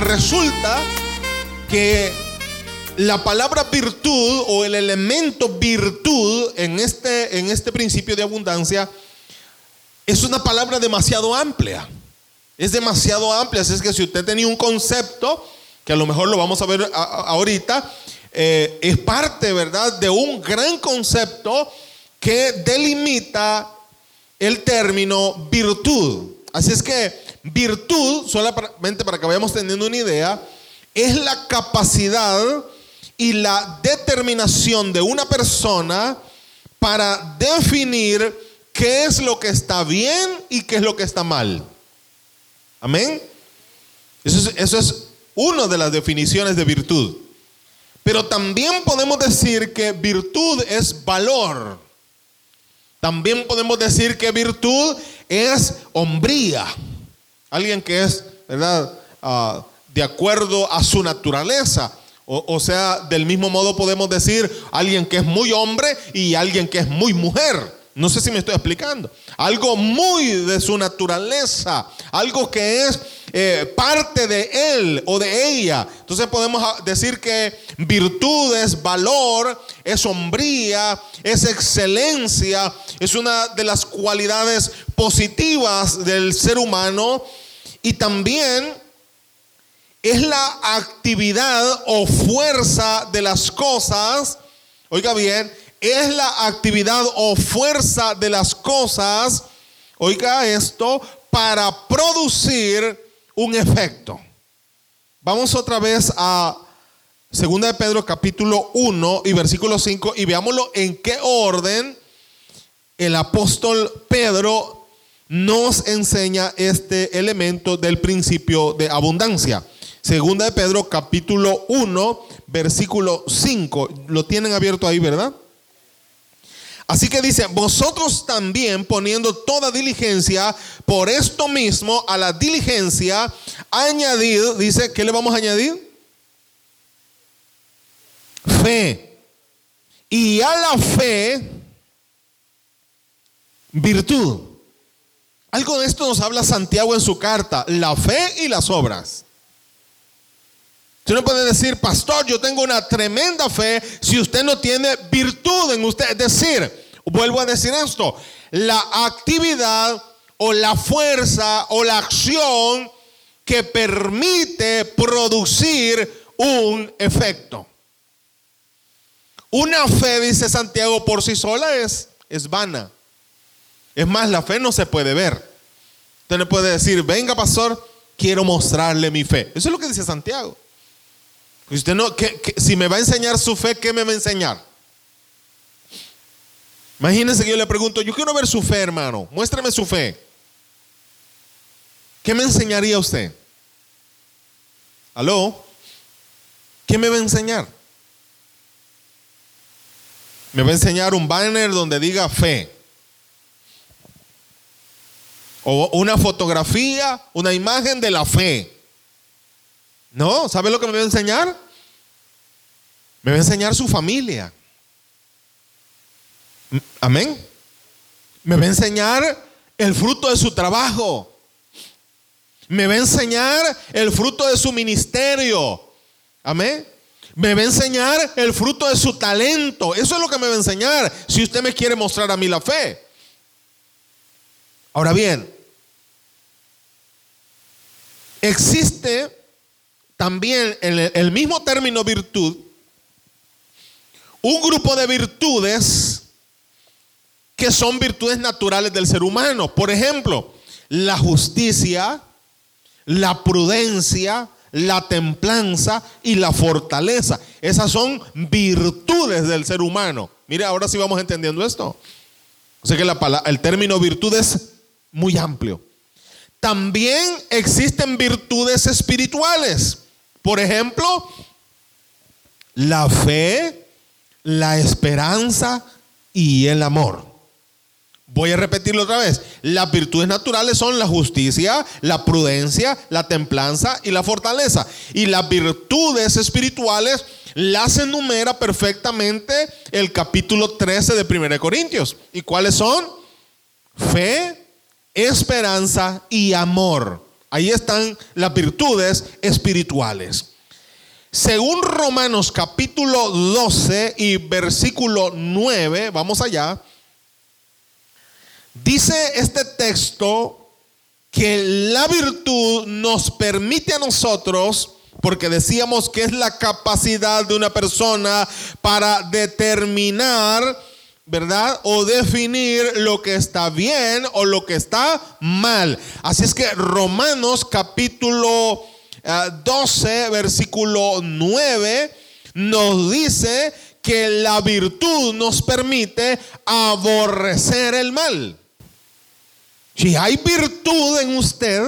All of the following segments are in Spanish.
Resulta que la palabra virtud o el elemento virtud en este, en este principio de abundancia es una palabra demasiado amplia. Es demasiado amplia. Así es que si usted tenía un concepto, que a lo mejor lo vamos a ver ahorita, eh, es parte, ¿verdad?, de un gran concepto que delimita el término virtud. Así es que virtud, solamente para que vayamos teniendo una idea, es la capacidad y la determinación de una persona para definir qué es lo que está bien y qué es lo que está mal. Amén. Eso es, una de las definiciones de virtud. Pero también podemos decir que virtud es valor. También podemos decir que virtud es hombría. Alguien que es, ¿verdad? Ah, de acuerdo a su naturaleza. O, sea, del mismo modo podemos decir alguien que es muy hombre y alguien que es muy mujer. No sé si me estoy explicando. Algo muy de su naturaleza. Algo que es eh, parte de él o de ella. Entonces podemos decir que virtud es valor, es hombría, es excelencia. Es una de las cualidades positivas del ser humano. Y también es la actividad o fuerza de las cosas, oiga bien, es la actividad o fuerza de las cosas, oiga esto, para producir un efecto. Vamos otra vez a 2 de Pedro capítulo 1 y versículo 5 y veámoslo en qué orden el apóstol Pedro nos enseña este elemento del principio de abundancia. Segunda de Pedro capítulo 1, versículo 5. Lo tienen abierto ahí, ¿verdad? Así que dice, vosotros también poniendo toda diligencia, por esto mismo a la diligencia, añadid, dice, ¿qué le vamos a añadir? Fe. Y a la fe, virtud. Algo de esto nos habla Santiago en su carta, la fe y las obras. Usted no puede decir, pastor, yo tengo una tremenda fe si usted no tiene virtud en usted. Es decir, vuelvo a decir esto, la actividad o la fuerza o la acción que permite producir un efecto. Una fe, dice Santiago, por sí sola es, es vana. Es más, la fe no se puede ver. Usted no puede decir, venga pastor, quiero mostrarle mi fe. Eso es lo que dice Santiago. Usted no, si me va a enseñar su fe, ¿qué me va a enseñar? Imagínense que yo le pregunto, yo quiero ver su fe, hermano, muéstrame su fe. ¿Qué me enseñaría usted? ¿Aló? ¿Qué me va a enseñar? Me va a enseñar un banner donde diga fe. O una fotografía, una imagen de la fe. No, ¿sabe lo que me va a enseñar? Me va a enseñar su familia. Amén. Me va a enseñar el fruto de su trabajo. Me va a enseñar el fruto de su ministerio. Amén. Me va a enseñar el fruto de su talento. Eso es lo que me va a enseñar si usted me quiere mostrar a mí la fe. Ahora bien, existe también en el mismo término virtud, un grupo de virtudes que son virtudes naturales del ser humano. Por ejemplo, la justicia, la prudencia, la templanza y la fortaleza. Esas son virtudes del ser humano. Mire, ahora sí vamos entendiendo esto. O sea que el término virtud es muy amplio. También existen virtudes espirituales. Por ejemplo, la fe, la esperanza y el amor. Voy a repetirlo otra vez. Las virtudes naturales son la justicia, la prudencia, la templanza y la fortaleza. Y las virtudes espirituales las enumera perfectamente el capítulo 13 de 1 Corintios. ¿Y cuáles son? Fe, esperanza y amor. Ahí están las virtudes espirituales. Según Romanos capítulo 12 y versículo 9, vamos allá, dice este texto que la virtud nos permite a nosotros, porque decíamos que es la capacidad de una persona para determinar, ¿verdad? O definir lo que está bien o lo que está mal. Así es que Romanos capítulo 12, versículo 9, nos dice que la virtud nos permite aborrecer el mal. Si hay virtud en usted,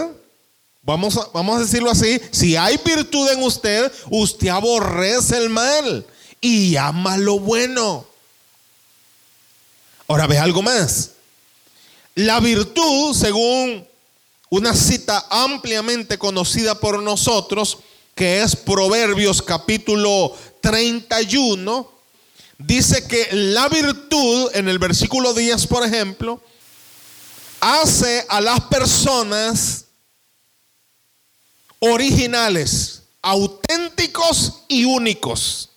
vamos a, vamos a decirlo así, si hay virtud en usted, usted aborrece el mal y ama lo bueno. Ahora ve algo más. La virtud, según una cita ampliamente conocida por nosotros, que es Proverbios capítulo 31, dice que la virtud, en el versículo 10, por ejemplo, hace a las personas originales, auténticos y únicos.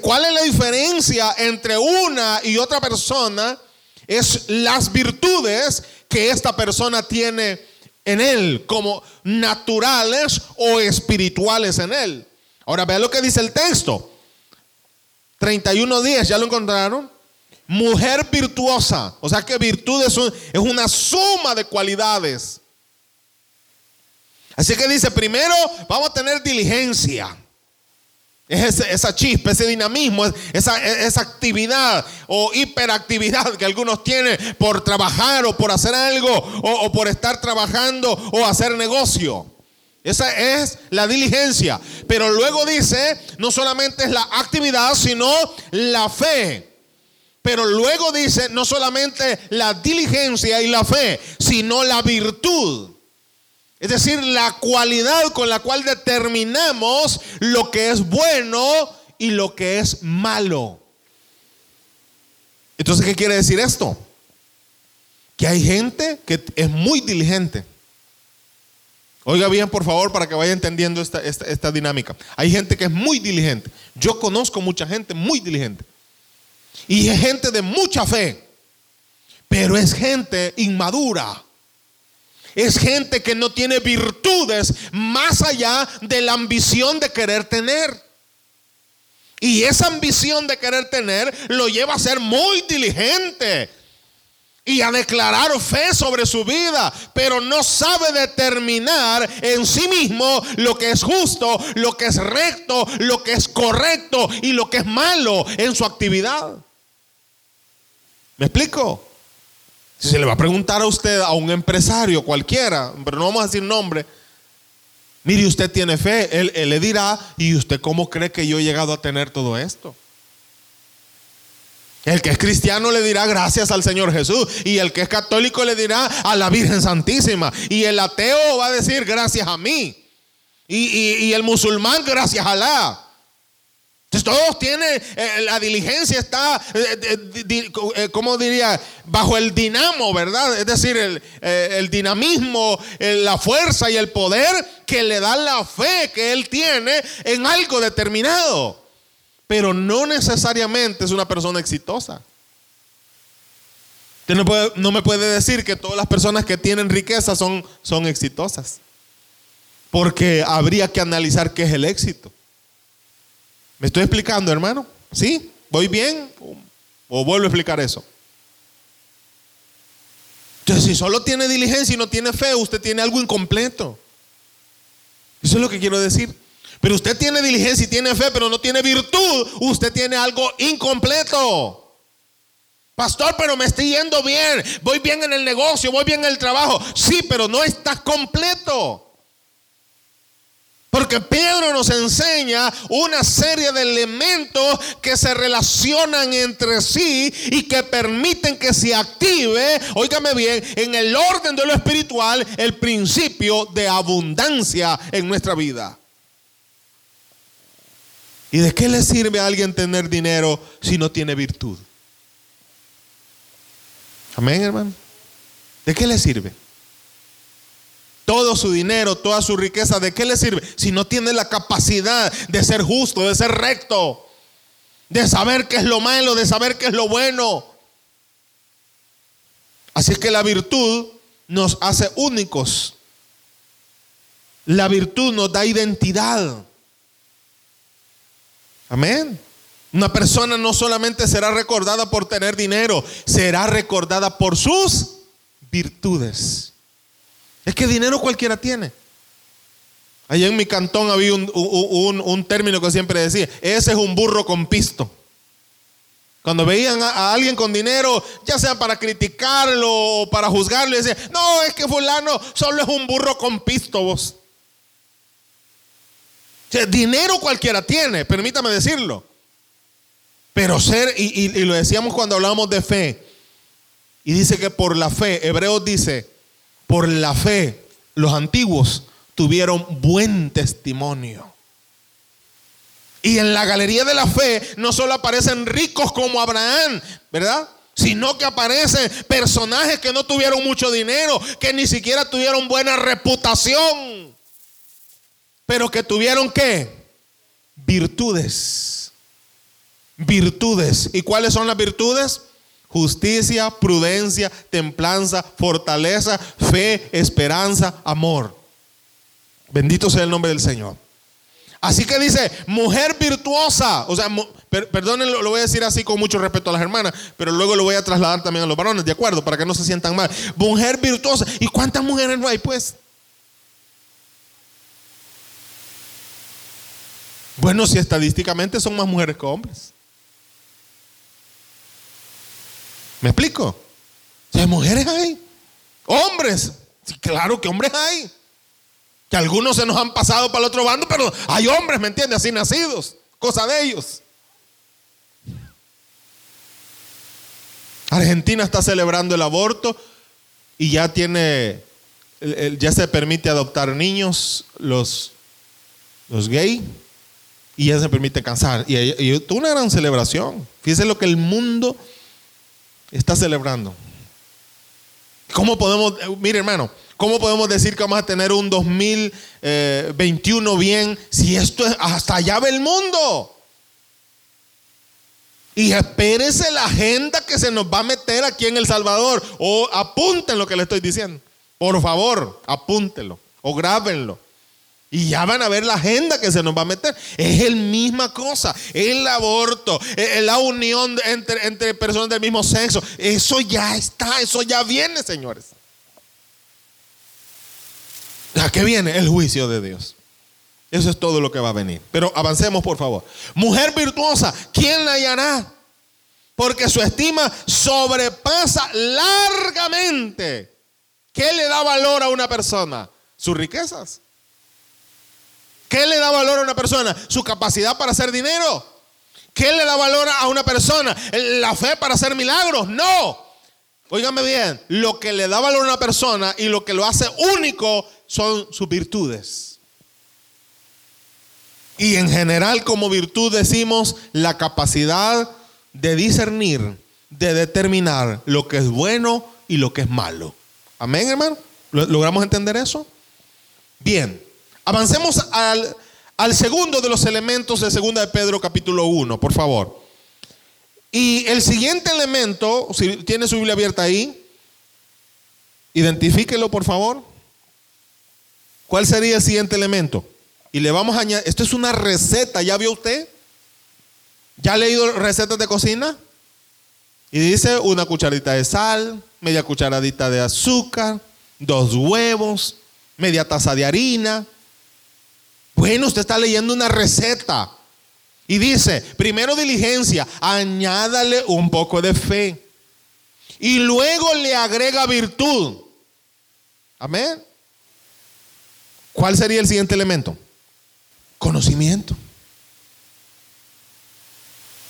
¿Cuál es la diferencia entre una y otra persona? Es las virtudes que esta persona tiene en él, como naturales o espirituales en él. Ahora vean lo que dice el texto. 31 días, ¿ya lo encontraron? Mujer virtuosa. O sea que virtud es, es una suma de cualidades. Así que dice, primero vamos a tener diligencia. Es esa chispa, ese dinamismo, esa, esa, actividad o hiperactividad que algunos tienen por trabajar o por hacer algo o por estar trabajando o hacer negocio. Esa es la diligencia. Pero luego dice, no solamente es la actividad, sino la fe. Pero luego dice, no solamente la diligencia y la fe, sino la virtud. Es decir, la cualidad con la cual determinamos lo que es bueno y lo que es malo. Entonces, ¿qué quiere decir esto? Que hay gente que es muy diligente. Oiga bien, por favor, para que vaya entendiendo esta, esta, dinámica. Hay gente que es muy diligente. Yo conozco mucha gente muy diligente. Y es gente de mucha fe. Pero es gente inmadura es gente que no tiene virtudes más allá de la ambición de querer tener. Y esa ambición de querer tener lo lleva a ser muy diligente y a declarar fe sobre su vida, pero no sabe determinar en sí mismo lo que es justo, lo que es recto, lo que es correcto y lo que es malo en su actividad. ¿Me explico? Se le va a preguntar a usted, a un empresario cualquiera, pero no vamos a decir nombre, mire, usted tiene fe, él, le dirá, ¿y usted cómo cree que yo he llegado a tener todo esto? El que es cristiano le dirá gracias al Señor Jesús. Y el que es católico le dirá a la Virgen Santísima. Y el ateo va a decir gracias a mí. Y, y el musulmán gracias a Alá todos tienen, eh, la diligencia está, eh, eh, ¿cómo diría? Bajo el dinamo, ¿verdad? Es decir, el, dinamismo, la fuerza y el poder que le da la fe que él tiene en algo determinado. Pero no necesariamente es una persona exitosa. Usted no me puede decir que todas las personas que tienen riqueza son, son exitosas. Porque habría que analizar qué es el éxito. ¿Me estoy explicando, hermano? ¿Sí? ¿Voy bien? ¿O vuelvo a explicar eso? Entonces, si solo tiene diligencia y no tiene fe, usted tiene algo incompleto. Eso es lo que quiero decir. Pero usted tiene diligencia y tiene fe, pero no tiene virtud. Usted tiene algo incompleto. Pastor, pero me estoy yendo bien. Voy bien en el negocio, voy bien en el trabajo. Sí, pero no está completo. Porque Pedro nos enseña una serie de elementos que se relacionan entre sí y que permiten que se active, óigame bien, en el orden de lo espiritual, el principio de abundancia en nuestra vida. ¿Y de qué le sirve a alguien tener dinero si no tiene virtud? Amén, hermano. ¿De qué le sirve? Todo su dinero, toda su riqueza, ¿de qué le sirve? Si no tiene la capacidad de ser justo, de ser recto, de saber qué es lo malo, de saber qué es lo bueno. Así es que la virtud nos hace únicos. La virtud nos da identidad. Amén. Una persona no solamente será recordada por tener dinero, será recordada por sus virtudes. Es que dinero cualquiera tiene. Allá en mi cantón había un, término que siempre decía, ese es un burro con pisto. Cuando veían a, alguien con dinero, ya sea para criticarlo o para juzgarlo, decían, no, es que fulano solo es un burro con pisto vos. dinero cualquiera tiene, permítame decirlo. Pero ser, y, y lo decíamos cuando hablábamos de fe, y dice que por la fe, Hebreos dice, por la fe, los antiguos tuvieron buen testimonio. Y en la galería de la fe no solo aparecen ricos como Abraham, ¿verdad? Sino que aparecen personajes que no tuvieron mucho dinero, que ni siquiera tuvieron buena reputación, pero que tuvieron qué? Virtudes. Virtudes. ¿Y cuáles son las virtudes? Justicia, prudencia, templanza, fortaleza, fe, esperanza, amor. Bendito sea el nombre del Señor. Así que dice, mujer virtuosa. O sea, perdonen, lo voy a decir así con mucho respeto a las hermanas, pero luego lo voy a trasladar también a los varones, ¿de acuerdo? Para que no se sientan mal. Mujer virtuosa. ¿Y cuántas mujeres no hay, pues? Bueno, si estadísticamente son más mujeres que hombres. ¿Me explico? Si mujeres hay, hombres, claro que hombres hay. Que algunos se nos han pasado para el otro bando, pero hay hombres, ¿me entiendes? Así nacidos, cosa de ellos. Argentina está celebrando el aborto y ya tiene, ya se permite adoptar niños, los, los gay, y ya se permite casar. Y, y, una gran celebración. Fíjese lo que el mundo está celebrando. ¿Cómo podemos, eh, mire hermano, cómo podemos decir que vamos a tener un 2021 bien si esto es hasta allá ve el mundo? Y espérese la agenda que se nos va a meter aquí en El Salvador. O apunten lo que le estoy diciendo. Por favor, apúntenlo. O grábenlo. Y ya van a ver la agenda que se nos va a meter. Es el misma cosa. El aborto, eh, la unión entre, entre personas del mismo sexo. Eso ya está, eso ya viene, señores. ¿A qué viene? El juicio de Dios. Eso es todo lo que va a venir. Pero avancemos, por favor. Mujer virtuosa, ¿quién la hallará? Porque su estima sobrepasa largamente. ¿Qué le da valor a una persona? Sus riquezas. ¿Qué le da valor a una persona? Su capacidad para hacer dinero. ¿Qué le da valor a una persona? La fe para hacer milagros. No. Óigame bien, lo que le da valor a una persona y lo que lo hace único son sus virtudes. Y en general como virtud decimos la capacidad de discernir, de determinar lo que es bueno y lo que es malo. Amén, hermano. ¿Logramos entender eso? Bien. Avancemos al, segundo de los elementos de segunda de Pedro capítulo 1, por favor. Y el siguiente elemento, si tiene su Biblia abierta ahí, identifíquelo por favor. ¿Cuál sería el siguiente elemento? Y le vamos a añadir, esto es una receta, ¿ya vio usted? ¿Ya ha leído recetas de cocina? Y dice una cucharadita de sal, media cucharadita de azúcar, dos huevos, media taza de harina, bueno, usted está leyendo una receta. Y dice, primero diligencia, añádale un poco de fe. Y luego le agrega virtud. Amén. ¿Cuál sería el siguiente elemento? Conocimiento.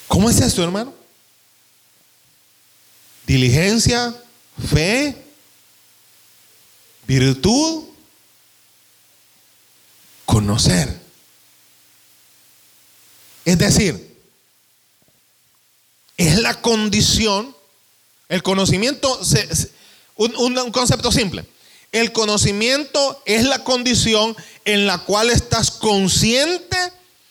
¿Cómo es esto, hermano? Diligencia, fe, virtud conocer. Es decir, es la condición, el conocimiento, un, concepto simple, el conocimiento es la condición en la cual estás consciente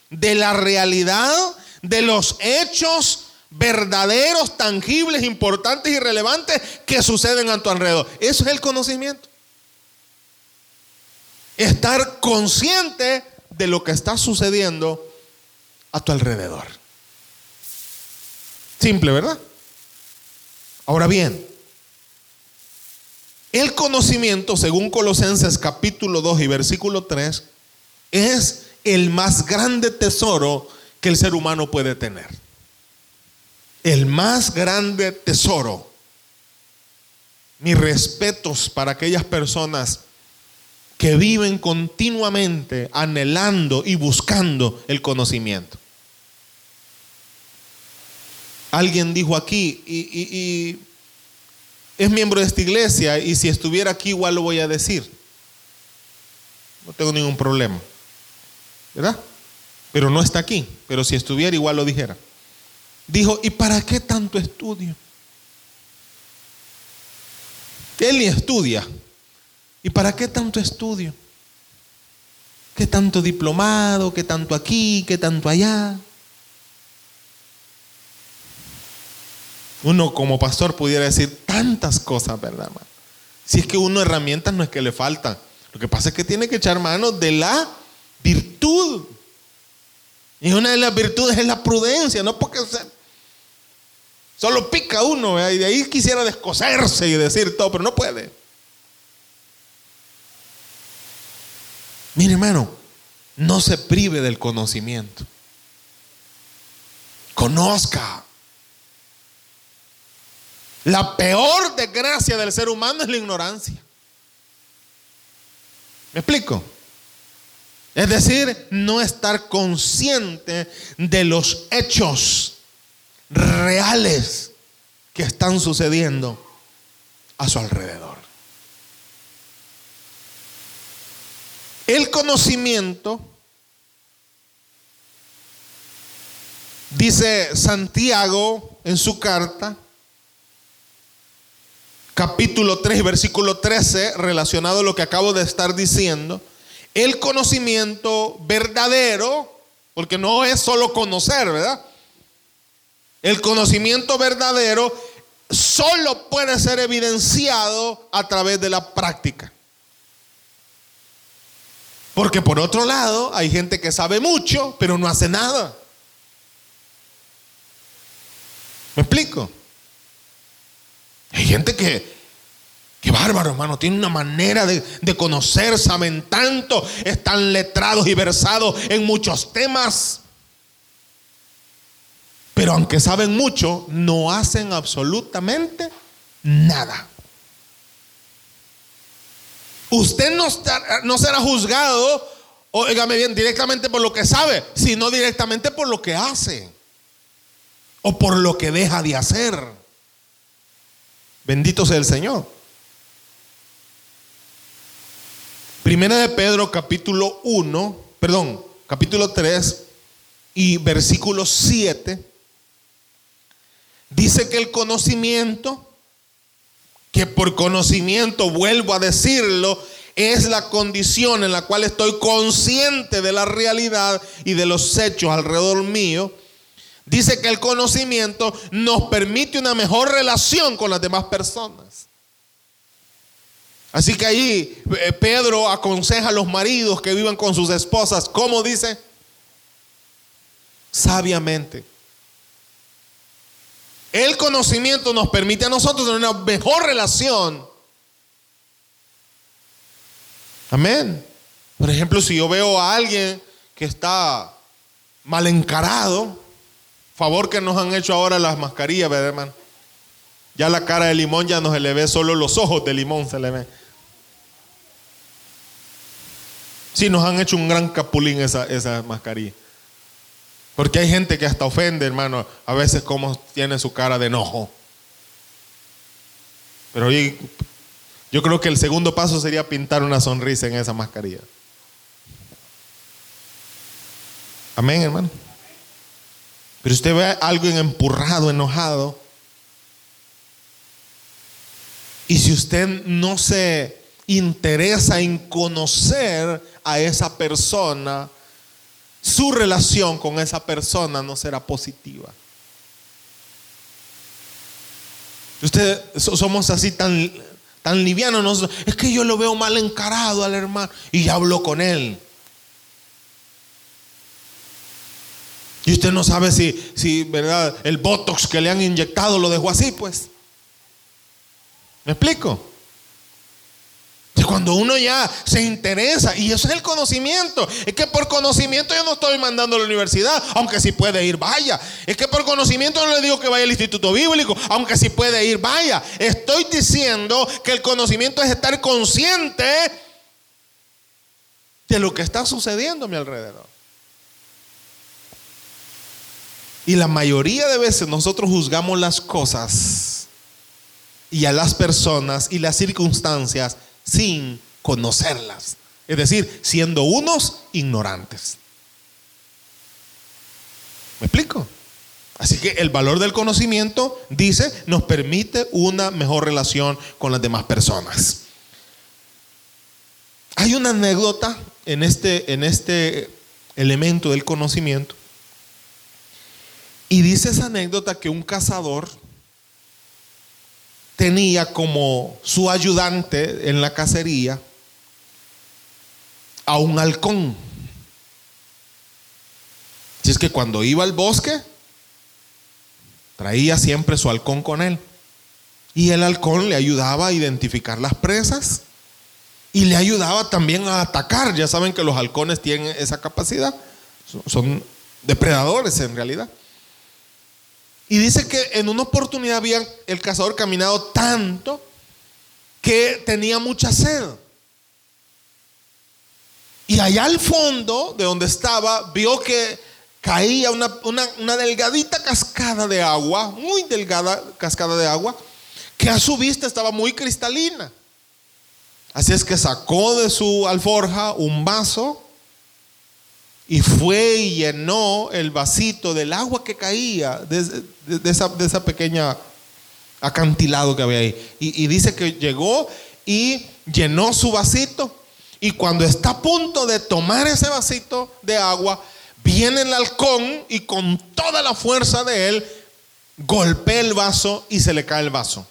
de la realidad, de los hechos verdaderos, tangibles, importantes y relevantes que suceden a tu alrededor. Eso es el conocimiento. Estar consciente de lo que está sucediendo a tu alrededor. Simple, ¿verdad? Ahora bien, el conocimiento, según Colosenses capítulo 2 y versículo 3, es el más grande tesoro que el ser humano puede tener. El más grande tesoro. Mis respetos para aquellas personas que viven continuamente anhelando y buscando el conocimiento. Alguien dijo aquí, y, es miembro de esta iglesia, y si estuviera aquí igual lo voy a decir. No tengo ningún problema. ¿Verdad? Pero no está aquí, pero si estuviera igual lo dijera. Dijo, ¿y para qué tanto estudio? Él ni estudia. ¿Y para qué tanto estudio? ¿Qué tanto diplomado? ¿Qué tanto aquí? ¿Qué tanto allá? Uno como pastor pudiera decir tantas cosas, ¿verdad, hermano? Si es que uno herramientas no es que le faltan. Lo que pasa es que tiene que echar mano de la virtud. Y una de las virtudes es la prudencia, no porque solo pica uno, y de ahí quisiera descoserse y decir todo, pero no puede. Mire, hermano, no se prive del conocimiento. Conozca. La peor desgracia del ser humano es la ignorancia. ¿Me explico? Es decir, no estar consciente de los hechos reales que están sucediendo a su alrededor. El conocimiento, dice Santiago en su carta, capítulo 3, versículo 13, relacionado a lo que acabo de estar diciendo, el conocimiento verdadero, porque no es solo conocer, ¿verdad? El conocimiento verdadero solo puede ser evidenciado a través de la práctica. Porque por otro lado, hay gente que sabe mucho, pero no hace nada. ¿Me explico? Hay gente que, que bárbaro, hermano, tiene una manera de, de conocer, saben tanto, están letrados y versados en muchos temas. Pero aunque saben mucho, no hacen absolutamente nada. Usted no, será juzgado, oígame bien, directamente por lo que sabe, sino directamente por lo que hace o por lo que deja de hacer. Bendito sea el Señor. Primera de Pedro capítulo 1, perdón, capítulo 3 y versículo 7 dice que el conocimiento que por conocimiento, vuelvo a decirlo, es la condición en la cual estoy consciente de la realidad y de los hechos alrededor mío. Dice que el conocimiento nos permite una mejor relación con las demás personas. Así que ahí eh, Pedro aconseja a los maridos que vivan con sus esposas, ¿cómo dice? Sabiamente. El conocimiento nos permite a nosotros tener una mejor relación. Amén. Por ejemplo, si yo veo a alguien que está mal encarado, favor que nos han hecho ahora las mascarillas, ¿verdad, hermano? Ya la cara de limón ya no se le ve, solo los ojos de limón se le ve. Sí, nos han hecho un gran capulín esa, esa mascarilla. Porque hay gente que hasta ofende, hermano, a veces como tiene su cara de enojo. Pero yo creo que el segundo paso sería pintar una sonrisa en esa mascarilla. Amén, hermano. Pero usted ve a alguien empurrado, enojado. Y si usted no se interesa en conocer a esa persona, su relación con esa persona no será positiva. Ustedes somos así tan, tan livianos. es que yo lo veo mal encarado al hermano y ya habló con él. Y usted no sabe si, si, ¿verdad? El botox que le han inyectado lo dejó así, pues. ¿Me explico? Cuando uno ya se interesa, y eso es el conocimiento, es que por conocimiento yo no estoy mandando a la universidad, aunque si puede ir, vaya. Es que por conocimiento no le digo que vaya al instituto bíblico, aunque si puede ir, vaya. Estoy diciendo que el conocimiento es estar consciente de lo que está sucediendo a mi alrededor. Y la mayoría de veces nosotros juzgamos las cosas y a las personas y las circunstancias sin conocerlas. Es decir, siendo unos ignorantes. ¿Me explico? Así que el valor del conocimiento, dice, nos permite una mejor relación con las demás personas. Hay una anécdota en este, en este elemento del conocimiento. Y dice esa anécdota que un cazador tenía como su ayudante en la cacería a un halcón. Si es que cuando iba al bosque, traía siempre su halcón con él. Y el halcón le ayudaba a identificar las presas y le ayudaba también a atacar. Ya saben que los halcones tienen esa capacidad. Son depredadores en realidad. Y dice que en una oportunidad había el cazador caminado tanto que tenía mucha sed. Y allá al fondo de donde estaba, vio que caía una, una, delgadita cascada de agua, muy delgada cascada de agua, que a su vista estaba muy cristalina. Así es que sacó de su alforja un vaso y fue y llenó el vasito del agua que caía de, esa, pequeña acantilado que había ahí. Y, dice que llegó y llenó su vasito. Y cuando está a punto de tomar ese vasito de agua, viene el halcón y con toda la fuerza de él golpea el vaso y se le cae el vaso.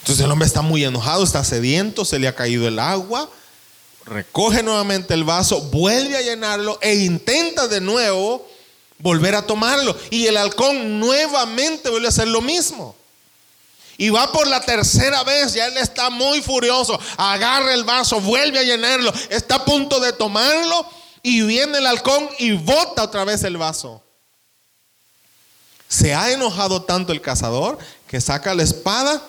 Entonces el hombre está muy enojado, está sediento, se le ha caído el agua recoge nuevamente el vaso, vuelve a llenarlo e intenta de nuevo volver a tomarlo. Y el halcón nuevamente vuelve a hacer lo mismo. Y va por la tercera vez, ya él está muy furioso, agarra el vaso, vuelve a llenarlo, está a punto de tomarlo y viene el halcón y bota otra vez el vaso. Se ha enojado tanto el cazador que saca la espada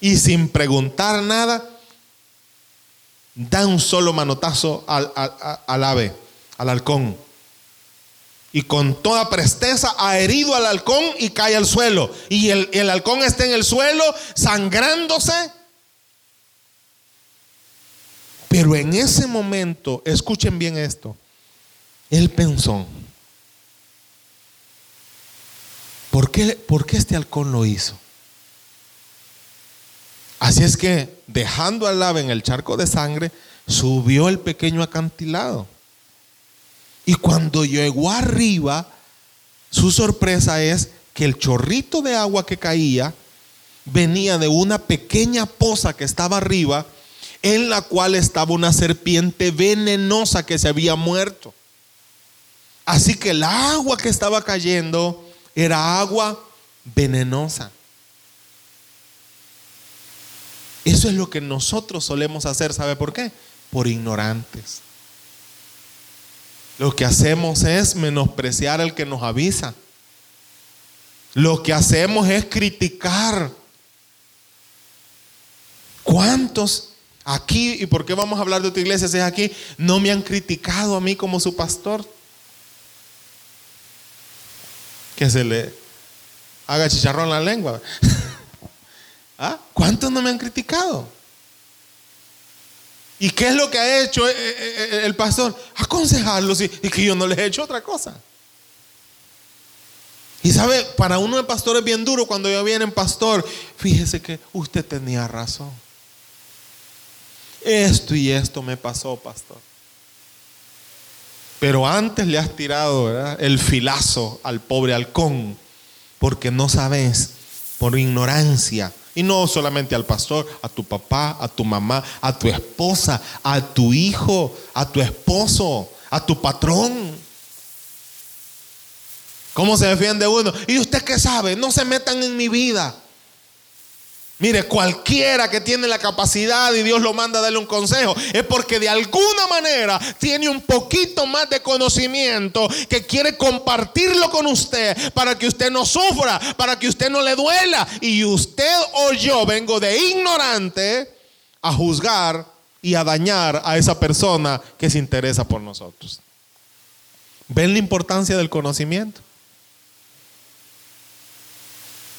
y sin preguntar nada, da un solo manotazo al, ave, al halcón. Y con toda presteza ha herido al halcón y cae al suelo. Y el, el halcón está en el suelo sangrándose. Pero en ese momento, escuchen bien esto, él pensó, ¿por qué, ¿por qué este halcón lo hizo? Así es que, dejando al ave en el charco de sangre, subió el pequeño acantilado. Y cuando llegó arriba, su sorpresa es que el chorrito de agua que caía venía de una pequeña poza que estaba arriba, en la cual estaba una serpiente venenosa que se había muerto. Así que el agua que estaba cayendo era agua venenosa. Eso es lo que nosotros solemos hacer, ¿sabe por qué? Por ignorantes. Lo que hacemos es menospreciar al que nos avisa. Lo que hacemos es criticar. ¿Cuántos aquí, y por qué vamos a hablar de tu iglesia si es aquí, no me han criticado a mí como su pastor? Que se le haga chicharrón la lengua. ¿Ah? ¿Cuántos no me han criticado? ¿Y qué es lo que ha hecho eh, eh, eh, el pastor? Aconsejarlos y que yo no les he hecho otra cosa. Y sabe, para uno de pastor es bien duro cuando ya vienen pastor, fíjese que usted tenía razón. Esto y esto me pasó, pastor. Pero antes le has tirado el filazo al pobre halcón, porque no sabes, por ignorancia. Y no solamente al pastor, a tu papá, a tu mamá, a tu esposa, a tu hijo, a tu esposo, a tu patrón. ¿Cómo se defiende uno? ¿Y usted qué sabe? No se metan en mi vida. Mire, cualquiera que tiene la capacidad y Dios lo manda a darle un consejo, es porque de alguna manera tiene un poquito más de conocimiento que quiere compartirlo con usted para que usted no sufra, para que usted no le duela. Y usted o yo vengo de ignorante a juzgar y a dañar a esa persona que se interesa por nosotros. ¿Ven la importancia del conocimiento?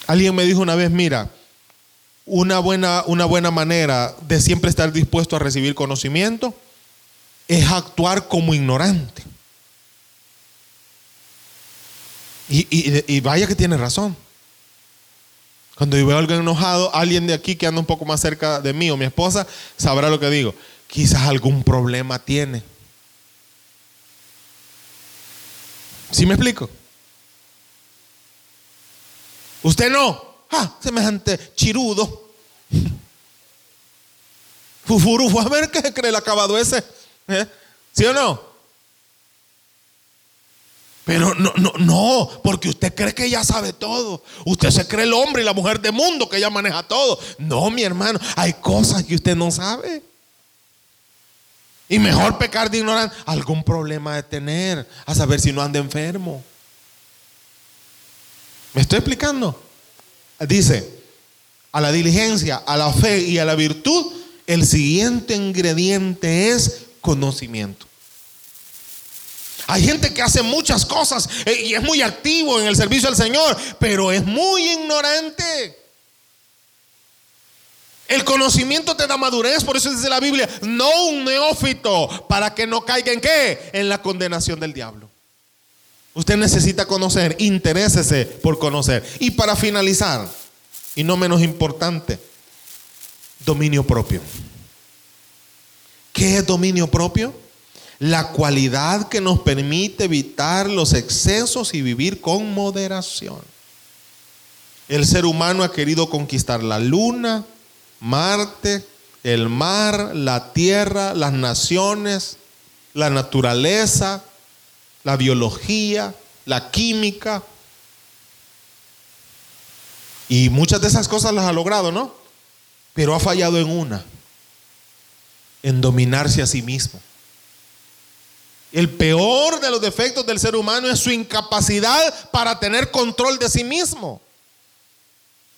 Alguien me dijo una vez, mira, una buena, una buena manera de siempre estar dispuesto a recibir conocimiento es actuar como ignorante. Y, vaya que tiene razón. Cuando yo veo a alguien enojado, alguien de aquí que anda un poco más cerca de mí o mi esposa, sabrá lo que digo. Quizás algún problema tiene. ¿Sí me explico? Usted no. Ah, semejante chirudo. Fufuru, a ver qué se cree el acabado ese. ¿Eh? ¿Sí o no? Pero no, no, no, porque usted cree que ya sabe todo. Usted se cree el hombre y la mujer del mundo que ya maneja todo. No, mi hermano, hay cosas que usted no sabe. Y mejor pecar de ignorar algún problema de tener, a saber si no anda enfermo. ¿Me estoy explicando? Dice, a la diligencia, a la fe y a la virtud, el siguiente ingrediente es conocimiento. Hay gente que hace muchas cosas eh, y es muy activo en el servicio al Señor, pero es muy ignorante. El conocimiento te da madurez, por eso dice la Biblia, no un neófito, para que no caiga en qué? En la condenación del diablo. Usted necesita conocer, interésese por conocer. Y para finalizar, y no menos importante, dominio propio. ¿Qué es dominio propio? La cualidad que nos permite evitar los excesos y vivir con moderación. El ser humano ha querido conquistar la luna, Marte, el mar, la tierra, las naciones, la naturaleza, la biología, la química. Y muchas de esas cosas las ha logrado, ¿no? Pero ha fallado en una, en dominarse a sí mismo. El peor de los defectos del ser humano es su incapacidad para tener control de sí mismo.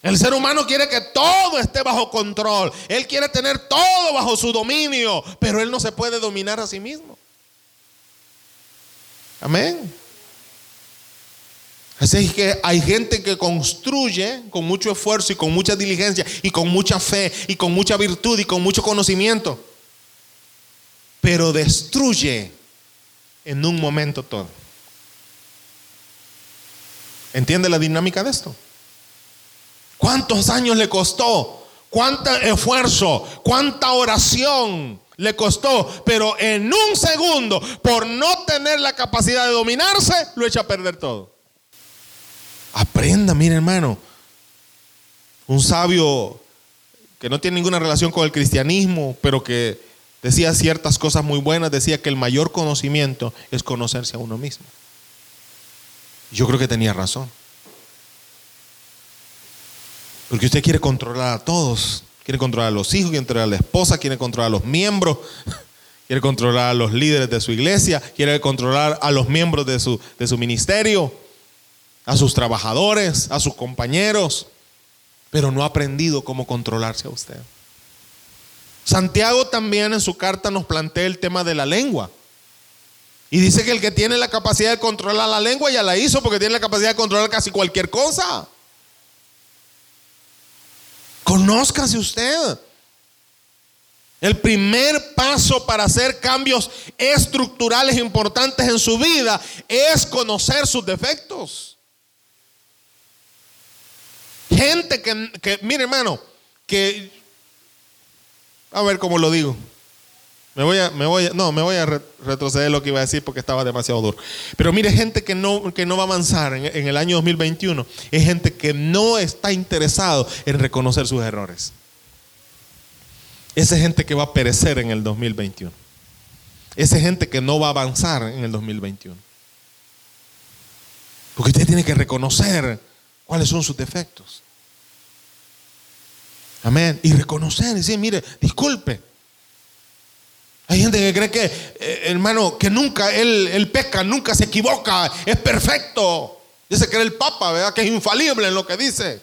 El ser humano quiere que todo esté bajo control. Él quiere tener todo bajo su dominio, pero él no se puede dominar a sí mismo. Amén. Así que hay gente que construye con mucho esfuerzo y con mucha diligencia y con mucha fe y con mucha virtud y con mucho conocimiento, pero destruye en un momento todo. ¿Entiende la dinámica de esto? ¿Cuántos años le costó? ¿Cuánto esfuerzo? ¿Cuánta oración? Le costó, pero en un segundo, por no tener la capacidad de dominarse, lo echa a perder todo. Aprenda, mire hermano, un sabio que no tiene ninguna relación con el cristianismo, pero que decía ciertas cosas muy buenas, decía que el mayor conocimiento es conocerse a uno mismo. Yo creo que tenía razón. Porque usted quiere controlar a todos, quiere controlar a los hijos, quiere controlar a la esposa, quiere controlar a los miembros, quiere controlar a los líderes de su iglesia, quiere controlar a los miembros de su, de su ministerio, a sus trabajadores, a sus compañeros, pero no ha aprendido cómo controlarse a usted. Santiago también en su carta nos plantea el tema de la lengua. Y dice que el que tiene la capacidad de controlar la lengua ya la hizo porque tiene la capacidad de controlar casi cualquier cosa. Conózcase usted. El primer paso para hacer cambios estructurales importantes en su vida es conocer sus defectos. Gente que, que mire hermano, que, a ver cómo lo digo. Me voy a, no, me voy a retroceder lo que iba a decir porque estaba demasiado duro. Pero mire, gente que no, que no va a avanzar en, el año 2021 es gente que no está interesado en reconocer sus errores. Esa es gente que va a perecer en el 2021. Esa es gente que no va a avanzar en el 2021. Porque usted tiene que reconocer cuáles son sus defectos. Amén. Y reconocer, decir, mire, disculpe, hay gente que cree que, eh, hermano, que nunca él, él, peca, nunca se equivoca, es perfecto. Dice que era el Papa, ¿verdad? Que es infalible en lo que dice.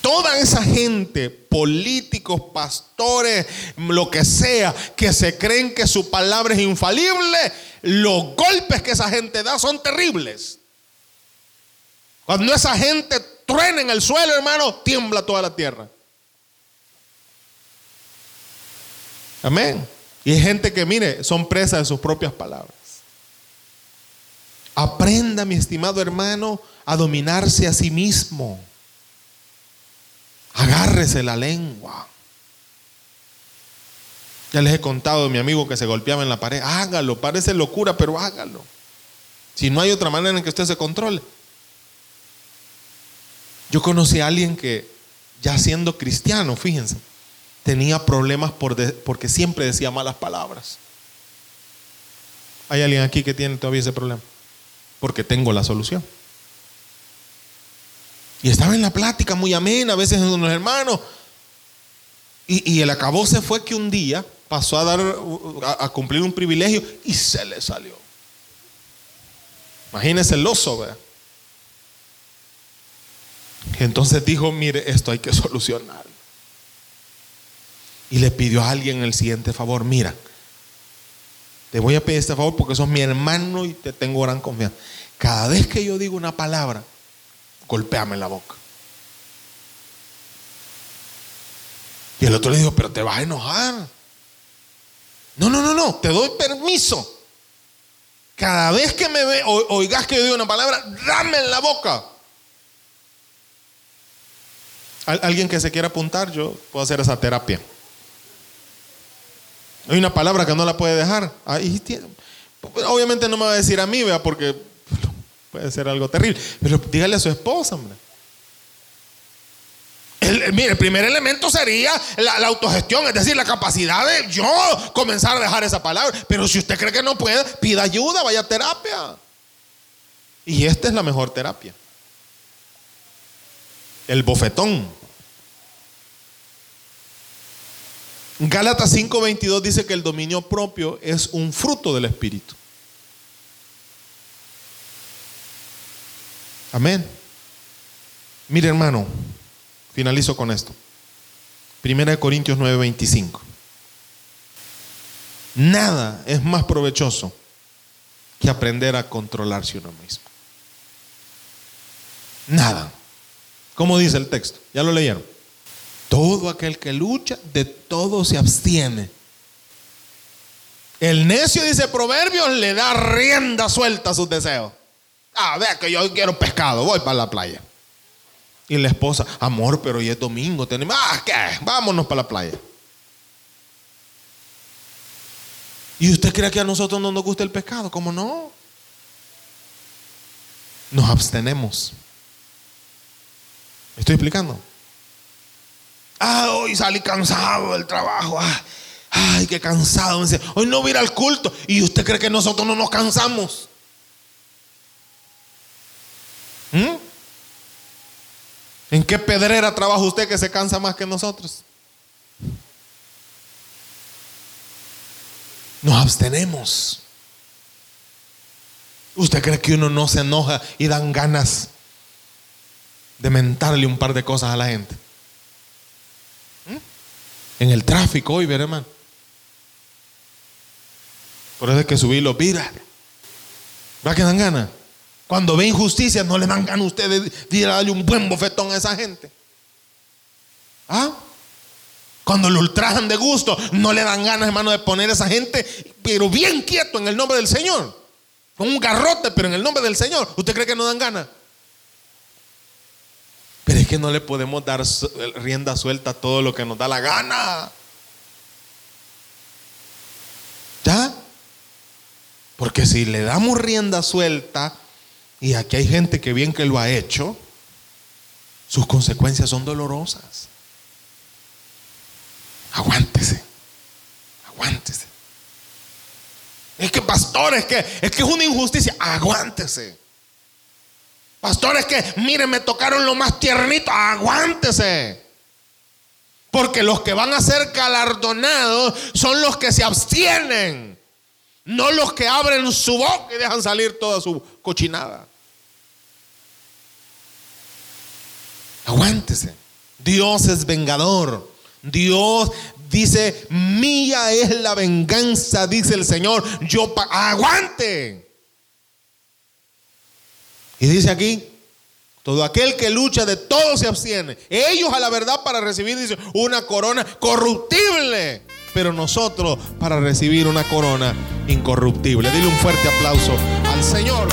Toda esa gente, políticos, pastores, lo que sea, que se creen que su palabra es infalible, los golpes que esa gente da son terribles. Cuando esa gente truena en el suelo, hermano, tiembla toda la tierra. Amén. Y hay gente que, mire, son presas de sus propias palabras. Aprenda, mi estimado hermano, a dominarse a sí mismo. Agárrese la lengua. Ya les he contado de mi amigo que se golpeaba en la pared. Hágalo, parece locura, pero hágalo. Si no hay otra manera en que usted se controle. Yo conocí a alguien que, ya siendo cristiano, fíjense, tenía problemas porque siempre decía malas palabras. ¿Hay alguien aquí que tiene todavía ese problema? Porque tengo la solución. Y estaba en la plática muy amena, a veces con los hermanos. Y, y el se fue que un día pasó a dar a, cumplir un privilegio y se le salió. Imagínese el oso, ¿verdad? Entonces dijo, mire, esto hay que solucionar y le pidió a alguien el siguiente favor, mira, te voy a pedir este favor porque sos mi hermano y te tengo gran confianza. Cada vez que yo digo una palabra, golpéame la boca. Y el otro le dijo, pero te vas a enojar. No, no, no, no, te doy permiso. Cada vez que me ve, oigas que yo digo una palabra, dame en la boca. Alguien que se quiera apuntar, yo puedo hacer esa terapia. Hay una palabra que no la puede dejar. Ahí Obviamente no me va a decir a mí, vea, porque puede ser algo terrible. Pero dígale a su esposa, hombre. El, mire, el primer elemento sería la, autogestión, es decir, la capacidad de yo comenzar a dejar esa palabra. Pero si usted cree que no puede, pida ayuda, vaya a terapia. Y esta es la mejor terapia. El bofetón. Gálatas 5:22 dice que el dominio propio es un fruto del Espíritu. Amén. Mire hermano, finalizo con esto. Primera de Corintios 9:25. Nada es más provechoso que aprender a controlarse uno mismo. Nada. ¿Cómo dice el texto? ¿Ya lo leyeron? Todo aquel que lucha, de todo se abstiene. El necio, dice Proverbios, le da rienda suelta a sus deseos. Ah, vea que yo quiero pescado, voy para la playa. Y la esposa, amor, pero hoy es domingo, tenemos, ah, ¿qué? Vámonos para la playa. ¿Y usted cree que a nosotros no nos gusta el pescado? ¿Cómo no? Nos abstenemos. ¿Me estoy explicando? Ah, hoy salí cansado del trabajo. Ah, ay, qué cansado. Hoy no voy a ir al culto. ¿Y usted cree que nosotros no nos cansamos? ¿Mm? ¿En qué pedrera trabaja usted que se cansa más que nosotros? Nos abstenemos. ¿Usted cree que uno no se enoja y dan ganas de mentarle un par de cosas a la gente? En el tráfico hoy, ver hermano. Por eso es que subí los viras. ¿Va que dan ganas? Cuando ve injusticia, no le dan ganas a ustedes de darle un buen bofetón a esa gente. ¿Ah? Cuando lo ultrajan de gusto, no le dan ganas, hermano, de poner a esa gente, pero bien quieto en el nombre del Señor. Con un garrote, pero en el nombre del Señor. ¿Usted cree que no dan ganas? Que no le podemos dar rienda suelta a todo lo que nos da la gana. ¿Ya? Porque si le damos rienda suelta, y aquí hay gente que bien que lo ha hecho, sus consecuencias son dolorosas. Aguántese, aguántese. Es que pastores, que, es que es una injusticia. Aguántese. Pastores que, miren, me tocaron lo más tiernito. Aguántese. Porque los que van a ser galardonados son los que se abstienen. No los que abren su boca y dejan salir toda su cochinada. Aguántese. Dios es vengador. Dios dice, mía es la venganza, dice el Señor. Yo aguante. Y dice aquí, todo aquel que lucha de todo se abstiene. Ellos a la verdad para recibir, una corona corruptible. Pero nosotros para recibir una corona incorruptible. Dile un fuerte aplauso al Señor.